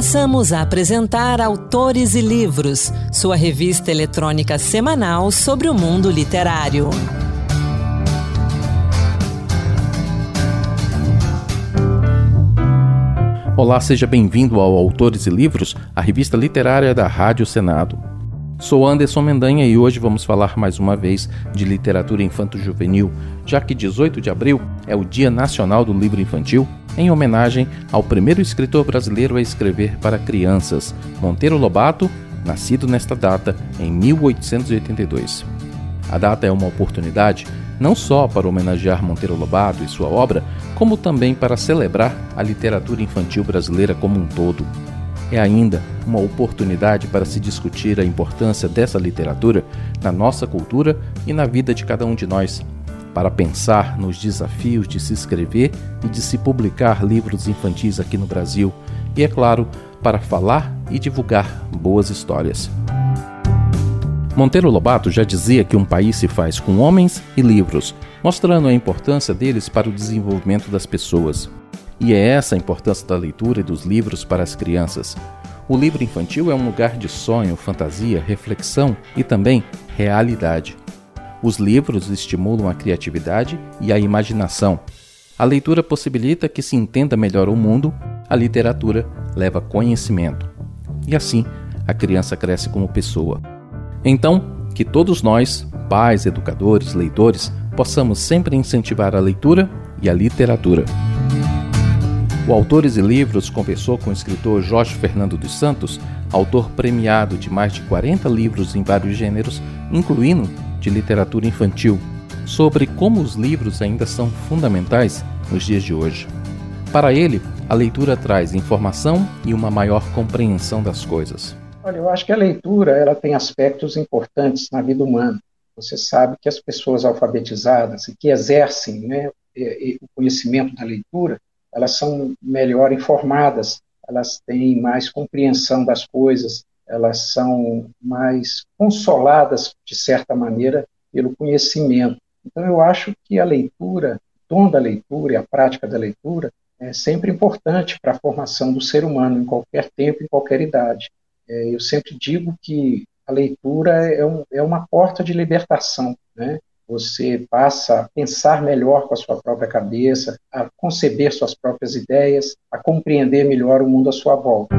Passamos a apresentar Autores e Livros, sua revista eletrônica semanal sobre o mundo literário. Olá, seja bem-vindo ao Autores e Livros, a revista literária da Rádio Senado. Sou Anderson Mendanha e hoje vamos falar mais uma vez de literatura infanto-juvenil, já que 18 de abril é o Dia Nacional do Livro Infantil, em homenagem ao primeiro escritor brasileiro a escrever para crianças, Monteiro Lobato, nascido nesta data em 1882. A data é uma oportunidade não só para homenagear Monteiro Lobato e sua obra, como também para celebrar a literatura infantil brasileira como um todo. É ainda uma oportunidade para se discutir a importância dessa literatura na nossa cultura e na vida de cada um de nós, para pensar nos desafios de se escrever e de se publicar livros infantis aqui no Brasil, e, é claro, para falar e divulgar boas histórias. Monteiro Lobato já dizia que um país se faz com homens e livros, mostrando a importância deles para o desenvolvimento das pessoas. E é essa a importância da leitura e dos livros para as crianças. O livro infantil é um lugar de sonho, fantasia, reflexão e também realidade. Os livros estimulam a criatividade e a imaginação. A leitura possibilita que se entenda melhor o mundo, a literatura leva conhecimento. E assim, a criança cresce como pessoa. Então, que todos nós, pais, educadores, leitores, possamos sempre incentivar a leitura e a literatura. O Autores e Livros conversou com o escritor Jorge Fernando dos Santos, autor premiado de mais de 40 livros em vários gêneros, incluindo de literatura infantil, sobre como os livros ainda são fundamentais nos dias de hoje. Para ele, a leitura traz informação e uma maior compreensão das coisas. Olha, eu acho que a leitura ela tem aspectos importantes na vida humana. Você sabe que as pessoas alfabetizadas e que exercem né, o conhecimento da leitura, elas são melhor informadas, elas têm mais compreensão das coisas, elas são mais consoladas, de certa maneira, pelo conhecimento. Então, eu acho que a leitura, o dom da leitura e a prática da leitura é sempre importante para a formação do ser humano, em qualquer tempo, em qualquer idade. É, eu sempre digo que a leitura é, um, é uma porta de libertação, né? Você passa a pensar melhor com a sua própria cabeça, a conceber suas próprias ideias, a compreender melhor o mundo à sua volta.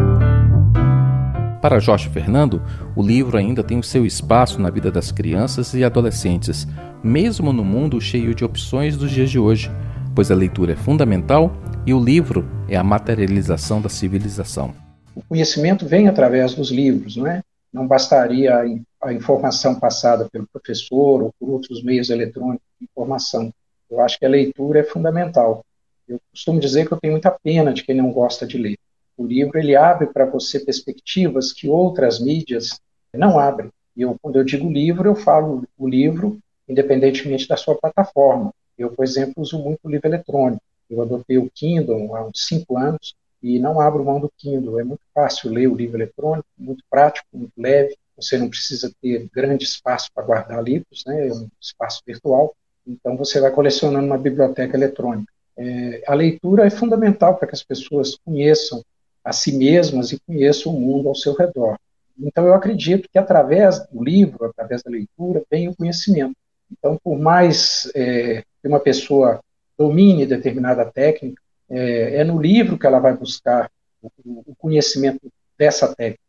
Para Jorge Fernando, o livro ainda tem o seu espaço na vida das crianças e adolescentes, mesmo no mundo cheio de opções dos dias de hoje, pois a leitura é fundamental e o livro é a materialização da civilização. O conhecimento vem através dos livros, não é? Não bastaria a informação passada pelo professor ou por outros meios eletrônicos de informação. Eu acho que a leitura é fundamental. Eu costumo dizer que eu tenho muita pena de quem não gosta de ler. O livro ele abre para você perspectivas que outras mídias não abrem. E eu, quando eu digo livro, eu falo o livro independentemente da sua plataforma. Eu, por exemplo, uso muito o livro eletrônico. Eu adotei o Kindle há uns cinco anos e não abro mão do Kindle. É muito fácil ler o livro eletrônico, muito prático, muito leve. Você não precisa ter grande espaço para guardar livros, né? é um espaço virtual. Então você vai colecionando uma biblioteca eletrônica. É, a leitura é fundamental para que as pessoas conheçam a si mesmas e conheçam o mundo ao seu redor. Então eu acredito que através do livro, através da leitura, vem o conhecimento. Então, por mais é, que uma pessoa domine determinada técnica, é, é no livro que ela vai buscar o, o conhecimento dessa técnica.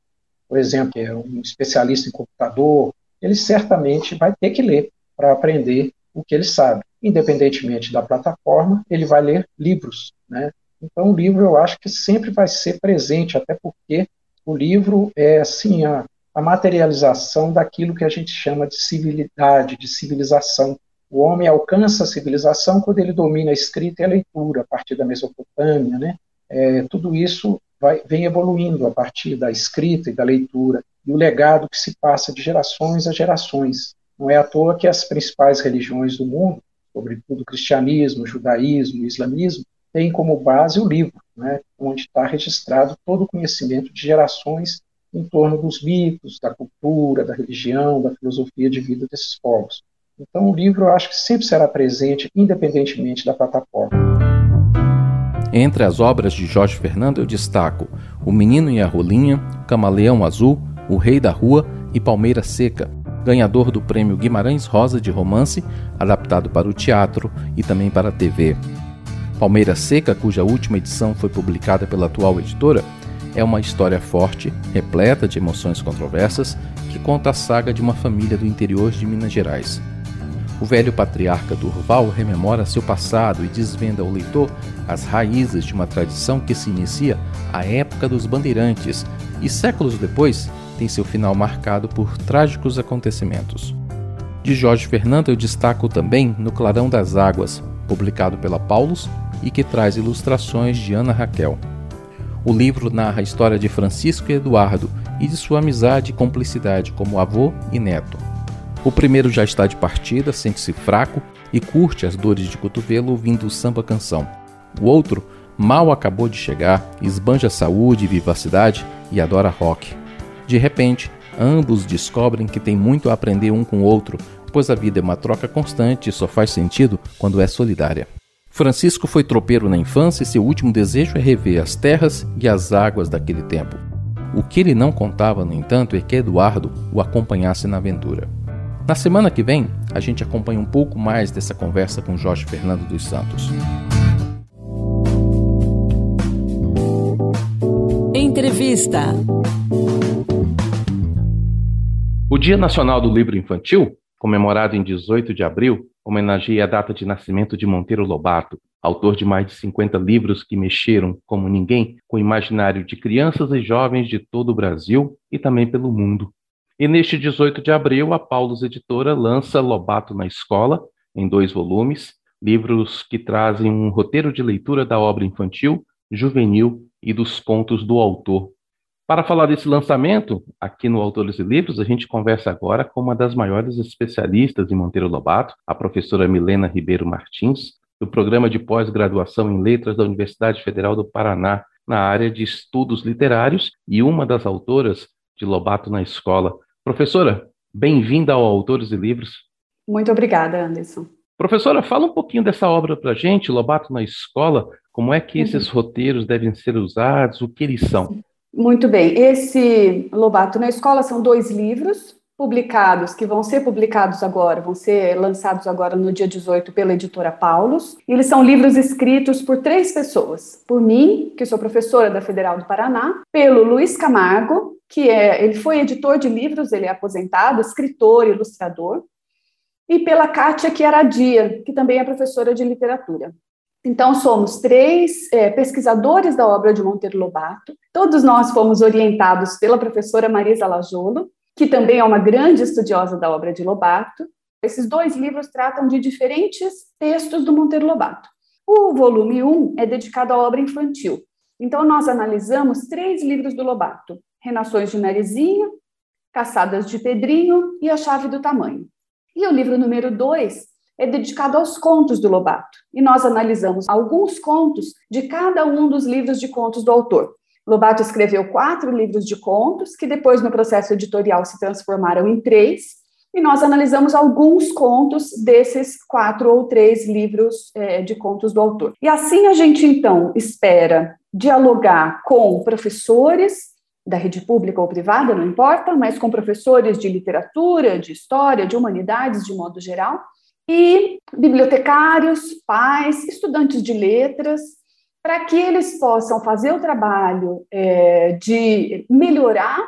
Por exemplo, é um especialista em computador, ele certamente vai ter que ler para aprender o que ele sabe. Independentemente da plataforma, ele vai ler livros. Né? Então, o livro eu acho que sempre vai ser presente, até porque o livro é assim a, a materialização daquilo que a gente chama de civilidade, de civilização. O homem alcança a civilização quando ele domina a escrita e a leitura, a partir da Mesopotâmia, né? É, tudo isso vai, vem evoluindo a partir da escrita e da leitura, e o legado que se passa de gerações a gerações. Não é à toa que as principais religiões do mundo, sobretudo o cristianismo, o judaísmo, o islamismo, têm como base o livro, né, onde está registrado todo o conhecimento de gerações em torno dos mitos, da cultura, da religião, da filosofia de vida desses povos. Então, o livro eu acho que sempre será presente, independentemente da plataforma. Entre as obras de Jorge Fernando, eu destaco O Menino e a Rolinha, Camaleão Azul, O Rei da Rua e Palmeira Seca, ganhador do prêmio Guimarães Rosa de Romance, adaptado para o teatro e também para a TV. Palmeira Seca, cuja última edição foi publicada pela atual editora, é uma história forte, repleta de emoções controversas, que conta a saga de uma família do interior de Minas Gerais. O velho patriarca Durval rememora seu passado e desvenda ao leitor as raízes de uma tradição que se inicia à época dos bandeirantes e séculos depois tem seu final marcado por trágicos acontecimentos. De Jorge Fernando eu destaco também No Clarão das Águas, publicado pela Paulus e que traz ilustrações de Ana Raquel. O livro narra a história de Francisco e Eduardo e de sua amizade e cumplicidade como avô e neto. O primeiro já está de partida, sente-se fraco e curte as dores de cotovelo ouvindo samba canção. O outro mal acabou de chegar, esbanja saúde e vivacidade e adora rock. De repente, ambos descobrem que tem muito a aprender um com o outro, pois a vida é uma troca constante e só faz sentido quando é solidária. Francisco foi tropeiro na infância e seu último desejo é rever as terras e as águas daquele tempo. O que ele não contava, no entanto, é que Eduardo o acompanhasse na aventura. Na semana que vem, a gente acompanha um pouco mais dessa conversa com Jorge Fernando dos Santos. Entrevista. O Dia Nacional do Livro Infantil, comemorado em 18 de abril, homenageia a data de nascimento de Monteiro Lobato, autor de mais de 50 livros que mexeram, como ninguém, com o imaginário de crianças e jovens de todo o Brasil e também pelo mundo. E neste 18 de abril, a Paulus Editora lança Lobato na Escola, em dois volumes, livros que trazem um roteiro de leitura da obra infantil, juvenil e dos contos do autor, para falar desse lançamento, aqui no Autores e Livros, a gente conversa agora com uma das maiores especialistas em Monteiro Lobato, a professora Milena Ribeiro Martins, do programa de pós-graduação em Letras da Universidade Federal do Paraná, na área de estudos literários e uma das autoras de Lobato na Escola. Professora, bem-vinda ao Autores e Livros. Muito obrigada, Anderson. Professora, fala um pouquinho dessa obra para a gente, Lobato na Escola, como é que uhum. esses roteiros devem ser usados, o que eles são? Muito bem. Esse Lobato na Escola são dois livros publicados, que vão ser publicados agora, vão ser lançados agora no dia 18 pela editora Paulus. Eles são livros escritos por três pessoas. Por mim, que sou professora da Federal do Paraná, pelo Luiz Camargo, que é, ele foi editor de livros, ele é aposentado, escritor, ilustrador, e pela Kátia Chiaradia, que também é professora de literatura. Então, somos três é, pesquisadores da obra de Monteiro Lobato. Todos nós fomos orientados pela professora Marisa Lajolo, que também é uma grande estudiosa da obra de Lobato. Esses dois livros tratam de diferentes textos do Monteiro Lobato. O volume 1 é dedicado à obra infantil. Então, nós analisamos três livros do Lobato: Renações de Narizinho, Caçadas de Pedrinho e A Chave do Tamanho. E o livro número 2 é dedicado aos contos do Lobato, e nós analisamos alguns contos de cada um dos livros de contos do autor. Lobato escreveu quatro livros de contos, que depois, no processo editorial, se transformaram em três, e nós analisamos alguns contos desses quatro ou três livros é, de contos do autor. E assim a gente, então, espera dialogar com professores da rede pública ou privada, não importa, mas com professores de literatura, de história, de humanidades, de modo geral, e bibliotecários, pais, estudantes de letras, para que eles possam fazer o trabalho é, de melhorar,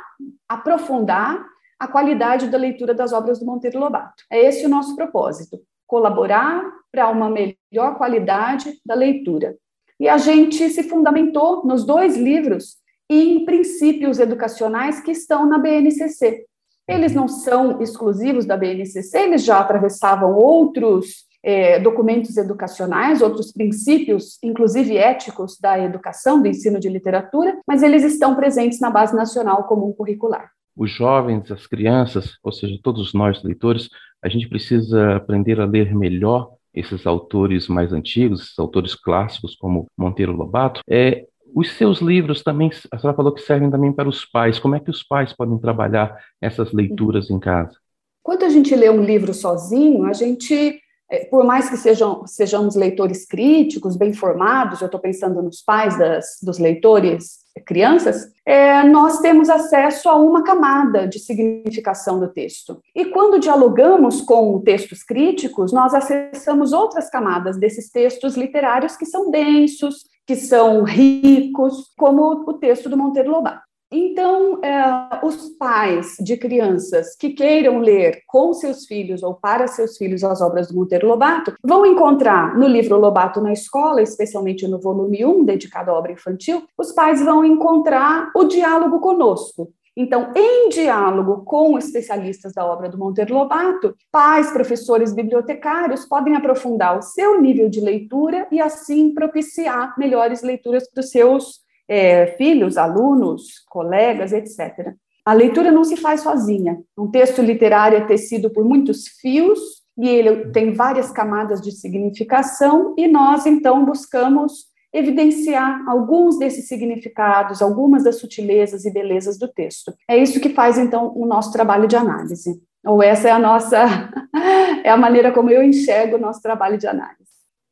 aprofundar a qualidade da leitura das obras do Monteiro Lobato. É esse o nosso propósito, colaborar para uma melhor qualidade da leitura. E a gente se fundamentou nos dois livros em princípios educacionais que estão na BNCC, eles não são exclusivos da BNCC, eles já atravessavam outros é, documentos educacionais, outros princípios, inclusive éticos, da educação, do ensino de literatura, mas eles estão presentes na Base Nacional Comum Curricular. Os jovens, as crianças, ou seja, todos nós leitores, a gente precisa aprender a ler melhor esses autores mais antigos, esses autores clássicos como Monteiro Lobato, é os seus livros também, a senhora falou que servem também para os pais. Como é que os pais podem trabalhar essas leituras em casa? Quando a gente lê um livro sozinho, a gente é, por mais que sejam, sejamos leitores críticos, bem formados, eu estou pensando nos pais das, dos leitores crianças, é, nós temos acesso a uma camada de significação do texto. E quando dialogamos com textos críticos, nós acessamos outras camadas desses textos literários que são densos, que são ricos, como o texto do Monteiro Lobato. Então, é, os pais de crianças que queiram ler com seus filhos ou para seus filhos as obras do Monteiro Lobato vão encontrar no livro Lobato na Escola, especialmente no volume 1, dedicado à obra infantil, os pais vão encontrar o diálogo conosco. Então, em diálogo com especialistas da obra do Monteiro Lobato, pais, professores, bibliotecários podem aprofundar o seu nível de leitura e, assim, propiciar melhores leituras para os seus é, filhos, alunos, colegas, etc. A leitura não se faz sozinha. Um texto literário é tecido por muitos fios e ele tem várias camadas de significação, e nós, então, buscamos evidenciar alguns desses significados, algumas das sutilezas e belezas do texto. É isso que faz, então, o nosso trabalho de análise. Ou essa é a nossa, é a maneira como eu enxergo o nosso trabalho de análise.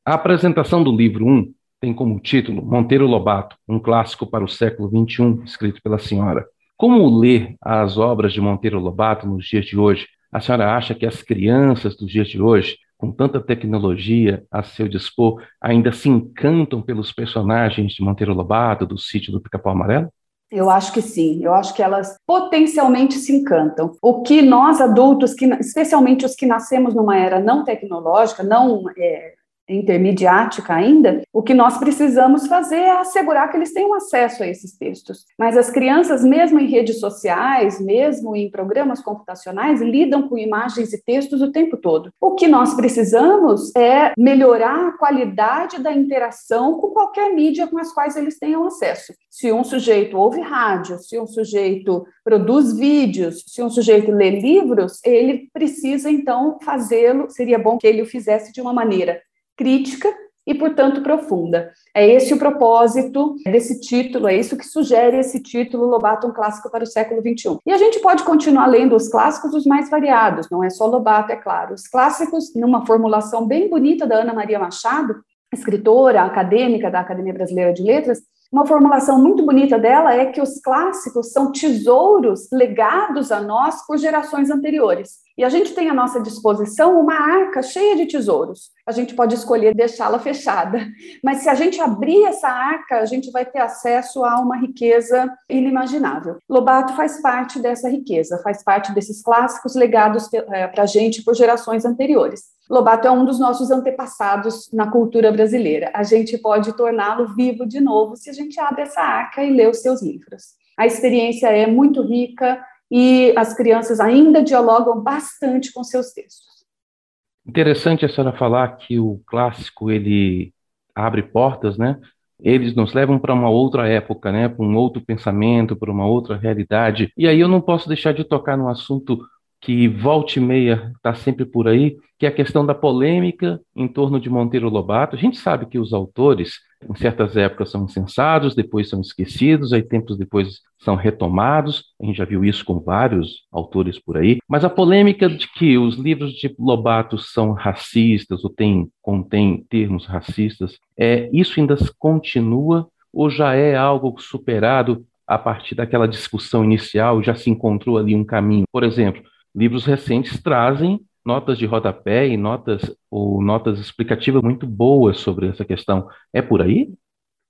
A apresentação do livro 1 tem como título Monteiro Lobato, um clássico para o século XXI, escrito pela senhora. Como ler as obras de Monteiro Lobato nos dias de hoje? A senhora acha que as crianças dos dias de hoje, com tanta tecnologia a seu dispor, ainda se encantam pelos personagens de Monteiro Lobato, do sítio do Pica-Pau Amarelo? Eu acho que sim, eu acho que elas potencialmente se encantam. O que nós adultos, que, especialmente os que nascemos numa era não tecnológica, não é, intermediática ainda, o que nós precisamos fazer é assegurar que eles tenham acesso a esses textos. Mas as crianças, mesmo em redes sociais, mesmo em programas computacionais, lidam com imagens e textos o tempo todo. O que nós precisamos é melhorar a qualidade da interação com qualquer mídia com as quais eles tenham acesso. Se um sujeito ouve rádio, se um sujeito produz vídeos, se um sujeito lê livros, ele precisa então fazê-lo, seria bom que ele o fizesse de uma maneira crítica e, portanto, profunda. É esse o propósito desse título, é isso que sugere esse título Lobato, um clássico para o século XXI. E a gente pode continuar lendo os clássicos os mais variados, não é só Lobato, é claro. Os clássicos, numa formulação bem bonita da Ana Maria Machado, escritora acadêmica da Academia Brasileira de Letras, uma formulação muito bonita dela é que os clássicos são tesouros legados a nós por gerações anteriores. E a gente tem à nossa disposição uma arca cheia de tesouros. A gente pode escolher deixá-la fechada, mas se a gente abrir essa arca, a gente vai ter acesso a uma riqueza inimaginável. Lobato faz parte dessa riqueza, faz parte desses clássicos legados eh, para a gente por gerações anteriores. Lobato é um dos nossos antepassados na cultura brasileira. A gente pode torná-lo vivo de novo se a gente abre essa arca e lê os seus livros. A experiência é muito rica e as crianças ainda dialogam bastante com seus textos. Interessante a senhora falar que o clássico ele abre portas, né? Eles nos levam para uma outra época, né? Para um outro pensamento, para uma outra realidade. E aí eu não posso deixar de tocar no assunto que volta e meia está sempre por aí, que é a questão da polêmica em torno de Monteiro Lobato. A gente sabe que os autores, em certas épocas, são insensados, depois são esquecidos, aí tempos depois são retomados. A gente já viu isso com vários autores por aí. Mas a polêmica de que os livros de Lobato são racistas ou tem, contém termos racistas, é, isso ainda continua ou já é algo superado a partir daquela discussão inicial, já se encontrou ali um caminho? Por exemplo, livros recentes trazem notas de rodapé e notas ou notas explicativas muito boas sobre essa questão. É por aí?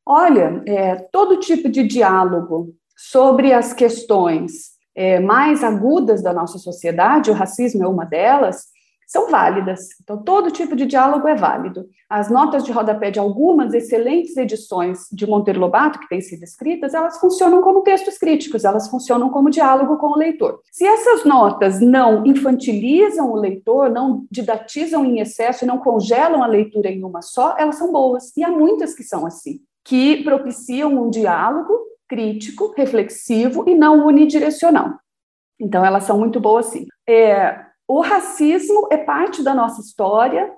Olha, é, todo tipo de diálogo sobre as questões é, mais agudas da nossa sociedade, o racismo é uma delas, são válidas. Então, todo tipo de diálogo é válido. As notas de rodapé de algumas excelentes edições de Monteiro Lobato, que têm sido escritas, elas funcionam como textos críticos, elas funcionam como diálogo com o leitor. Se essas notas não infantilizam o leitor, não didatizam em excesso e não congelam a leitura em uma só, elas são boas. E há muitas que são assim, que propiciam um diálogo crítico, reflexivo e não unidirecional. Então, elas são muito boas, sim. É, o racismo é parte da nossa história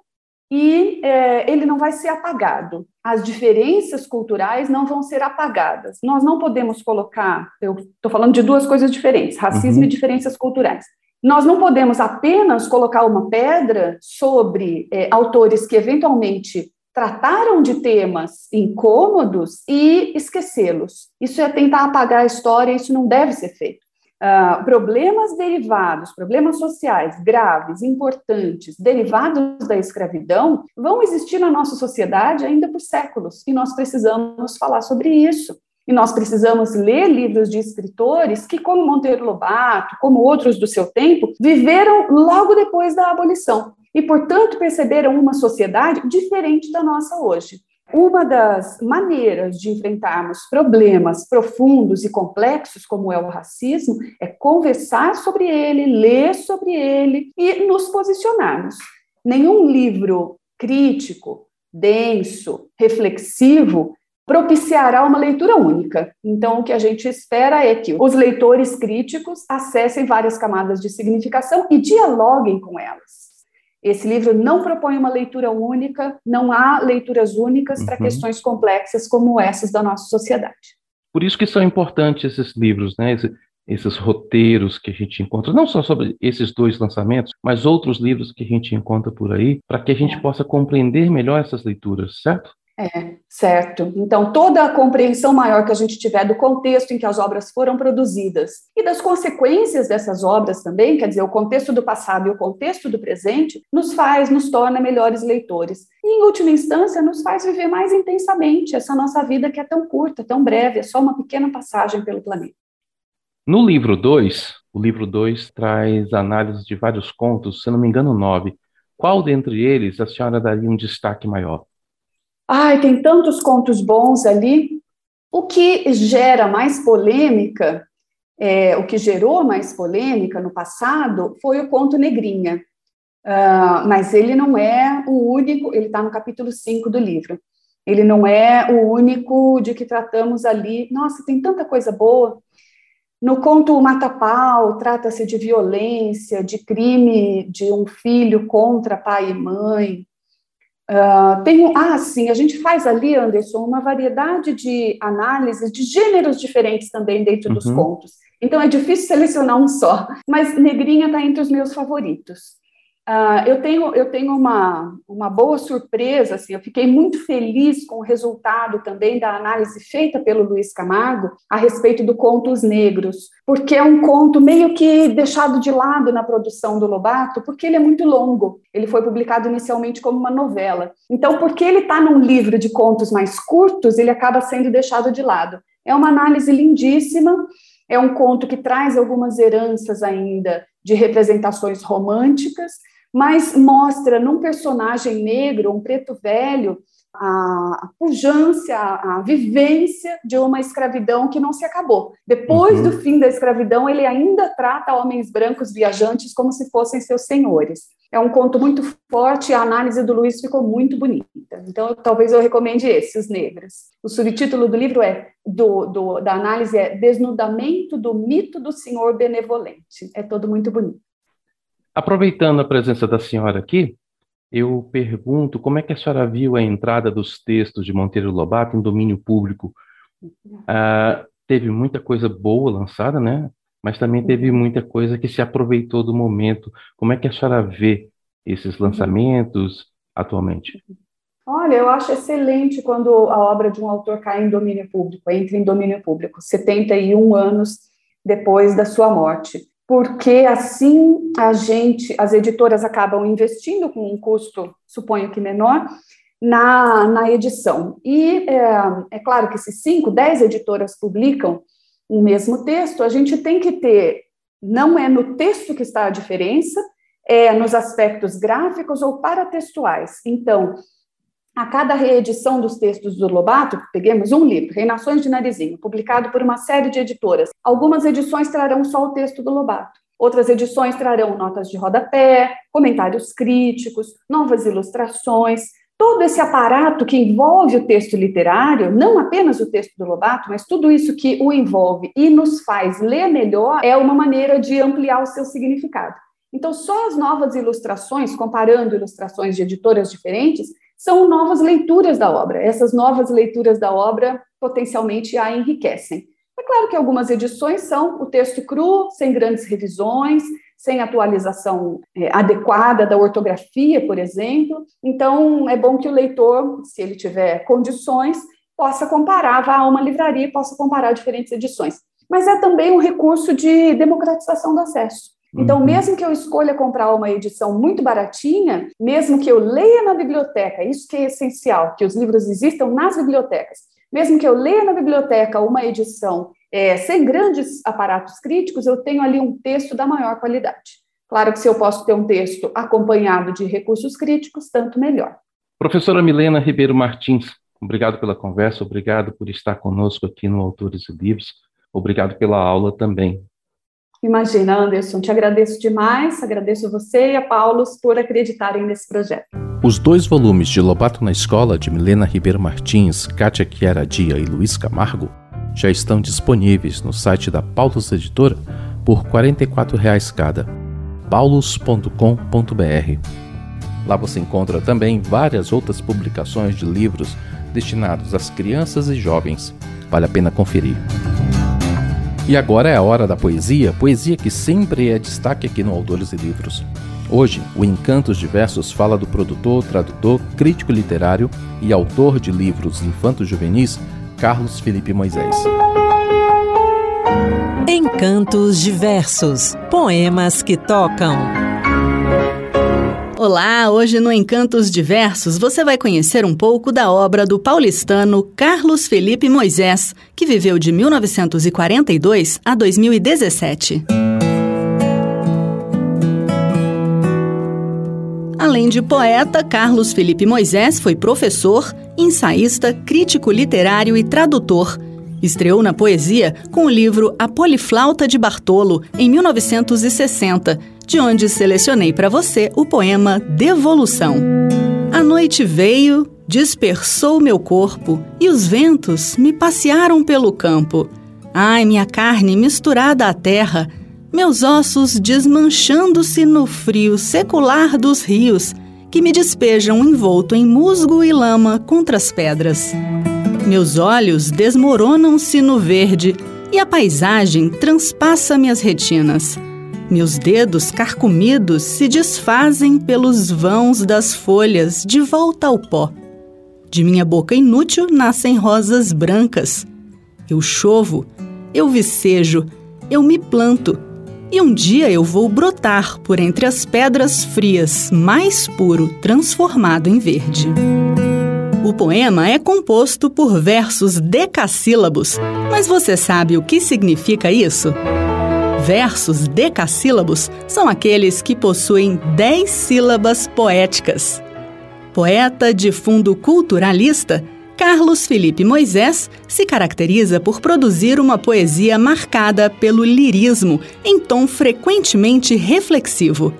e é, ele não vai ser apagado. As diferenças culturais não vão ser apagadas. Nós não podemos colocar, eu estou falando de duas coisas diferentes, racismo uhum. e diferenças culturais. Nós não podemos apenas colocar uma pedra sobre é, autores que eventualmente trataram de temas incômodos e esquecê-los. Isso é tentar apagar a história, isso não deve ser feito. Uh, problemas derivados, problemas sociais graves, importantes, derivados da escravidão, vão existir na nossa sociedade ainda por séculos, e nós precisamos falar sobre isso. E nós precisamos ler livros de escritores que, como Monteiro Lobato, como outros do seu tempo, viveram logo depois da abolição e, portanto, perceberam uma sociedade diferente da nossa hoje. Uma das maneiras de enfrentarmos problemas profundos e complexos, como é o racismo, é conversar sobre ele, ler sobre ele e nos posicionarmos. Nenhum livro crítico, denso, reflexivo propiciará uma leitura única. Então, o que a gente espera é que os leitores críticos acessem várias camadas de significação e dialoguem com elas. Esse livro não propõe uma leitura única, não há leituras únicas uhum. para questões complexas como essas da nossa sociedade. Por isso que são importantes esses livros, né? Esse, esses roteiros que a gente encontra, não só sobre esses dois lançamentos, mas outros livros que a gente encontra por aí, para que a gente é. possa compreender melhor essas leituras, certo? É, certo. Então, toda a compreensão maior que a gente tiver do contexto em que as obras foram produzidas e das consequências dessas obras também, quer dizer, o contexto do passado e o contexto do presente, nos faz, nos torna melhores leitores. E, em última instância, nos faz viver mais intensamente essa nossa vida que é tão curta, tão breve, é só uma pequena passagem pelo planeta. No livro 2, o livro 2 traz análise de vários contos, se não me engano, nove. Qual dentre eles a senhora daria um destaque maior? Ai, tem tantos contos bons ali. O que gera mais polêmica, é, o que gerou mais polêmica no passado foi o conto Negrinha. Uh, mas ele não é o único, ele está no capítulo 5 do livro. Ele não é o único de que tratamos ali. Nossa, tem tanta coisa boa. No conto Mata-Pau, trata-se de violência, de crime de um filho contra pai e mãe. Uh, tem, ah, sim, a gente faz ali, Anderson, uma variedade de análises de gêneros diferentes também dentro uhum. dos contos. Então é difícil selecionar um só, mas Negrinha está entre os meus favoritos. Uh, eu tenho, eu tenho uma, uma boa surpresa, assim, eu fiquei muito feliz com o resultado também da análise feita pelo Luiz Camargo a respeito do Contos Negros, porque é um conto meio que deixado de lado na produção do Lobato, porque ele é muito longo. Ele foi publicado inicialmente como uma novela. Então, porque ele está num livro de contos mais curtos, ele acaba sendo deixado de lado. É uma análise lindíssima, é um conto que traz algumas heranças ainda de representações românticas, mas mostra num personagem negro, um preto velho, a pujança, a vivência de uma escravidão que não se acabou. Depois uhum. do fim da escravidão, ele ainda trata homens brancos viajantes como se fossem seus senhores. É um conto muito forte, a análise do Luiz ficou muito bonita. Então, talvez eu recomende esse, Os Negros. O subtítulo do livro é do, do, da análise é Desnudamento do mito do Senhor Benevolente. É todo muito bonito. Aproveitando a presença da senhora aqui, eu pergunto como é que a senhora viu a entrada dos textos de Monteiro Lobato em domínio público. Ah, teve muita coisa boa lançada, né? Mas também teve muita coisa que se aproveitou do momento. Como é que a senhora vê esses lançamentos atualmente? Olha, eu acho excelente quando a obra de um autor cai em domínio público, entra em domínio público, 71 anos depois da sua morte porque assim a gente, as editoras acabam investindo com um custo, suponho que menor, na, na edição. E é, é claro que se cinco, dez editoras publicam o mesmo texto, a gente tem que ter, não é no texto que está a diferença, é nos aspectos gráficos ou paratextuais. Então, a cada reedição dos textos do Lobato, peguemos um livro, Reinações de Narizinho, publicado por uma série de editoras. Algumas edições trarão só o texto do Lobato. Outras edições trarão notas de rodapé, comentários críticos, novas ilustrações. Todo esse aparato que envolve o texto literário, não apenas o texto do Lobato, mas tudo isso que o envolve e nos faz ler melhor, é uma maneira de ampliar o seu significado. Então, só as novas ilustrações, comparando ilustrações de editoras diferentes, são novas leituras da obra. Essas novas leituras da obra potencialmente a enriquecem. É claro que algumas edições são o texto cru, sem grandes revisões, sem atualização é, adequada da ortografia, por exemplo. Então, é bom que o leitor, se ele tiver condições, possa comparar, vá a uma livraria e possa comparar diferentes edições. Mas é também um recurso de democratização do acesso. Então, uhum. mesmo que eu escolha comprar uma edição muito baratinha, mesmo que eu leia na biblioteca, isso que é essencial, que os livros existam nas bibliotecas, mesmo que eu leia na biblioteca uma edição é, sem grandes aparatos críticos, eu tenho ali um texto da maior qualidade. Claro que se eu posso ter um texto acompanhado de recursos críticos, tanto melhor. Professora Milena Ribeiro Martins, obrigado pela conversa, obrigado por estar conosco aqui no Autores e Livros, obrigado pela aula também. Imagina, Anderson, te agradeço demais, agradeço você e a Paulos por acreditarem nesse projeto. Os dois volumes de Lobato na Escola, de Milena Ribeiro Martins, Kátia Chiara Dia e Luiz Camargo, já estão disponíveis no site da Paulus Editora por R$ 44,00 cada. paulus.com.br. Lá você encontra também várias outras publicações de livros destinados às crianças e jovens. Vale a pena conferir. E agora é a hora da poesia, poesia que sempre é destaque aqui no Autores e Livros. Hoje, o Encantos Diversos fala do produtor, tradutor, crítico literário e autor de livros infantos juvenis, Carlos Felipe Moisés. Encantos Diversos Poemas que tocam. Olá, hoje no Encantos Diversos você vai conhecer um pouco da obra do paulistano Carlos Felipe Moisés, que viveu de 1942 a 2017. Além de poeta, Carlos Felipe Moisés foi professor, ensaísta, crítico literário e tradutor. Estreou na poesia com o livro A Poliflauta de Bartolo, em 1960 de onde selecionei para você o poema Devolução. A noite veio, dispersou meu corpo e os ventos me passearam pelo campo. Ai, minha carne misturada à terra, meus ossos desmanchando-se no frio secular dos rios que me despejam envolto em musgo e lama contra as pedras. Meus olhos desmoronam-se no verde e a paisagem transpassa minhas retinas. Meus dedos carcomidos se desfazem pelos vãos das folhas de volta ao pó. De minha boca inútil nascem rosas brancas. Eu chovo, eu vicejo, eu me planto, e um dia eu vou brotar por entre as pedras frias, mais puro, transformado em verde. O poema é composto por versos decassílabos, mas você sabe o que significa isso? Versos decassílabos são aqueles que possuem dez sílabas poéticas. Poeta de fundo culturalista, Carlos Felipe Moisés se caracteriza por produzir uma poesia marcada pelo lirismo, em tom frequentemente reflexivo.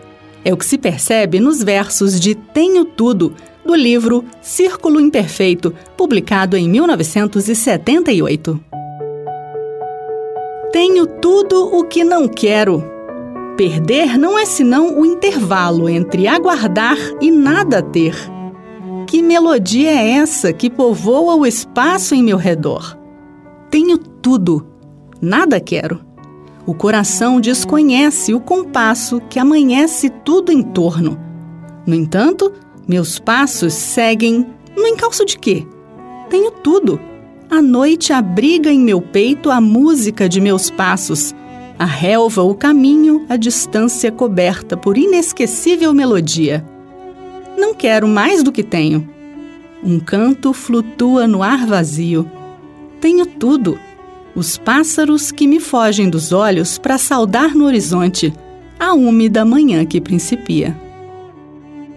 É o que se percebe nos versos de Tenho Tudo, do livro Círculo Imperfeito, publicado em 1978. Tenho tudo o que não quero. Perder não é senão o intervalo entre aguardar e nada ter. Que melodia é essa que povoa o espaço em meu redor? Tenho tudo, nada quero. O coração desconhece o compasso que amanhece tudo em torno. No entanto, meus passos seguem no encalço de quê? Tenho tudo a noite abriga em meu peito a música de meus passos, a relva o caminho, a distância coberta por inesquecível melodia. Não quero mais do que tenho. Um canto flutua no ar vazio. Tenho tudo. Os pássaros que me fogem dos olhos para saudar no horizonte a úmida manhã que principia.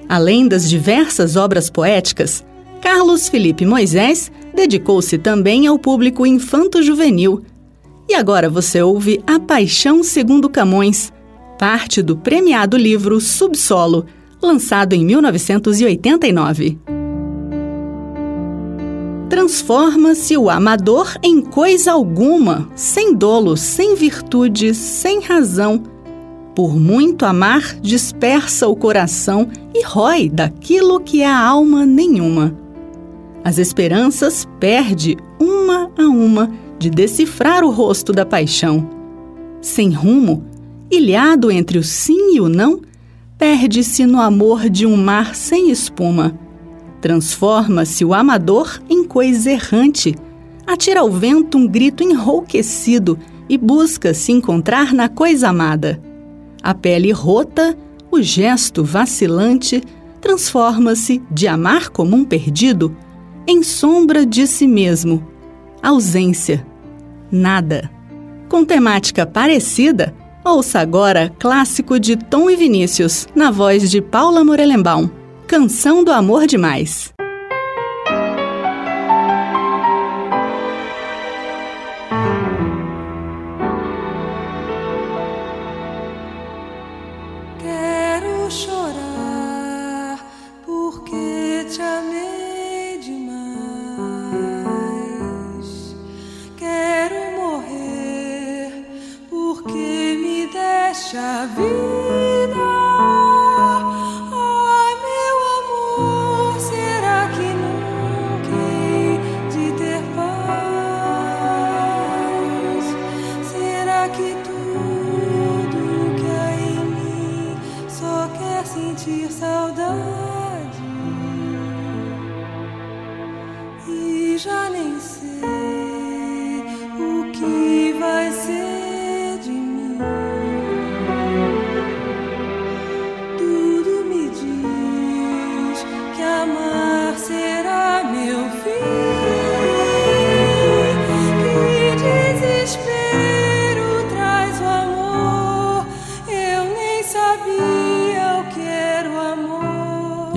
Além das diversas obras poéticas, Carlos Felipe Moisés dedicou-se também ao público infanto-juvenil. E agora você ouve A Paixão Segundo Camões, parte do premiado livro Subsolo, lançado em 1989. Transforma-se o amador em coisa alguma, sem dolo, sem virtude, sem razão. Por muito amar, dispersa o coração e rói daquilo que é a alma nenhuma. As esperanças perde uma a uma de decifrar o rosto da paixão. Sem rumo, ilhado entre o sim e o não, perde-se no amor de um mar sem espuma. Transforma-se o amador em coisa errante, atira ao vento um grito enrouquecido e busca se encontrar na coisa amada. A pele rota, o gesto vacilante, transforma-se de amar como um perdido em sombra de si mesmo. Ausência. Nada. Com temática parecida, ouça agora clássico de Tom e Vinícius, na voz de Paula Morelenbaum. Canção do Amor Demais.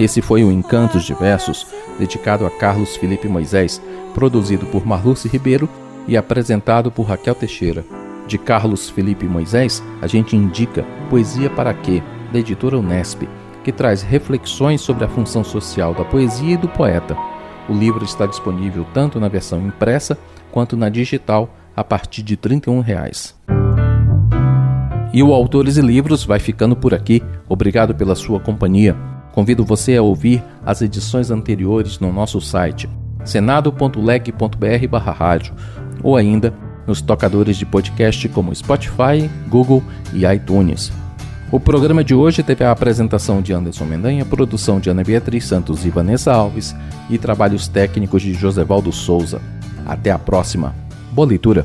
Esse foi o Encantos de Versos, dedicado a Carlos Felipe Moisés, produzido por Marluce Ribeiro e apresentado por Raquel Teixeira. De Carlos Felipe Moisés, a gente indica Poesia para Quê, da editora Unesp, que traz reflexões sobre a função social da poesia e do poeta. O livro está disponível tanto na versão impressa quanto na digital a partir de 31 reais. E o Autores e Livros vai ficando por aqui. Obrigado pela sua companhia. Convido você a ouvir as edições anteriores no nosso site senado.leg.br/rádio ou ainda nos tocadores de podcast como Spotify, Google e iTunes. O programa de hoje teve a apresentação de Anderson Mendanha, produção de Ana Beatriz Santos e Vanessa Alves e trabalhos técnicos de Josevaldo Souza. Até a próxima. Boa leitura.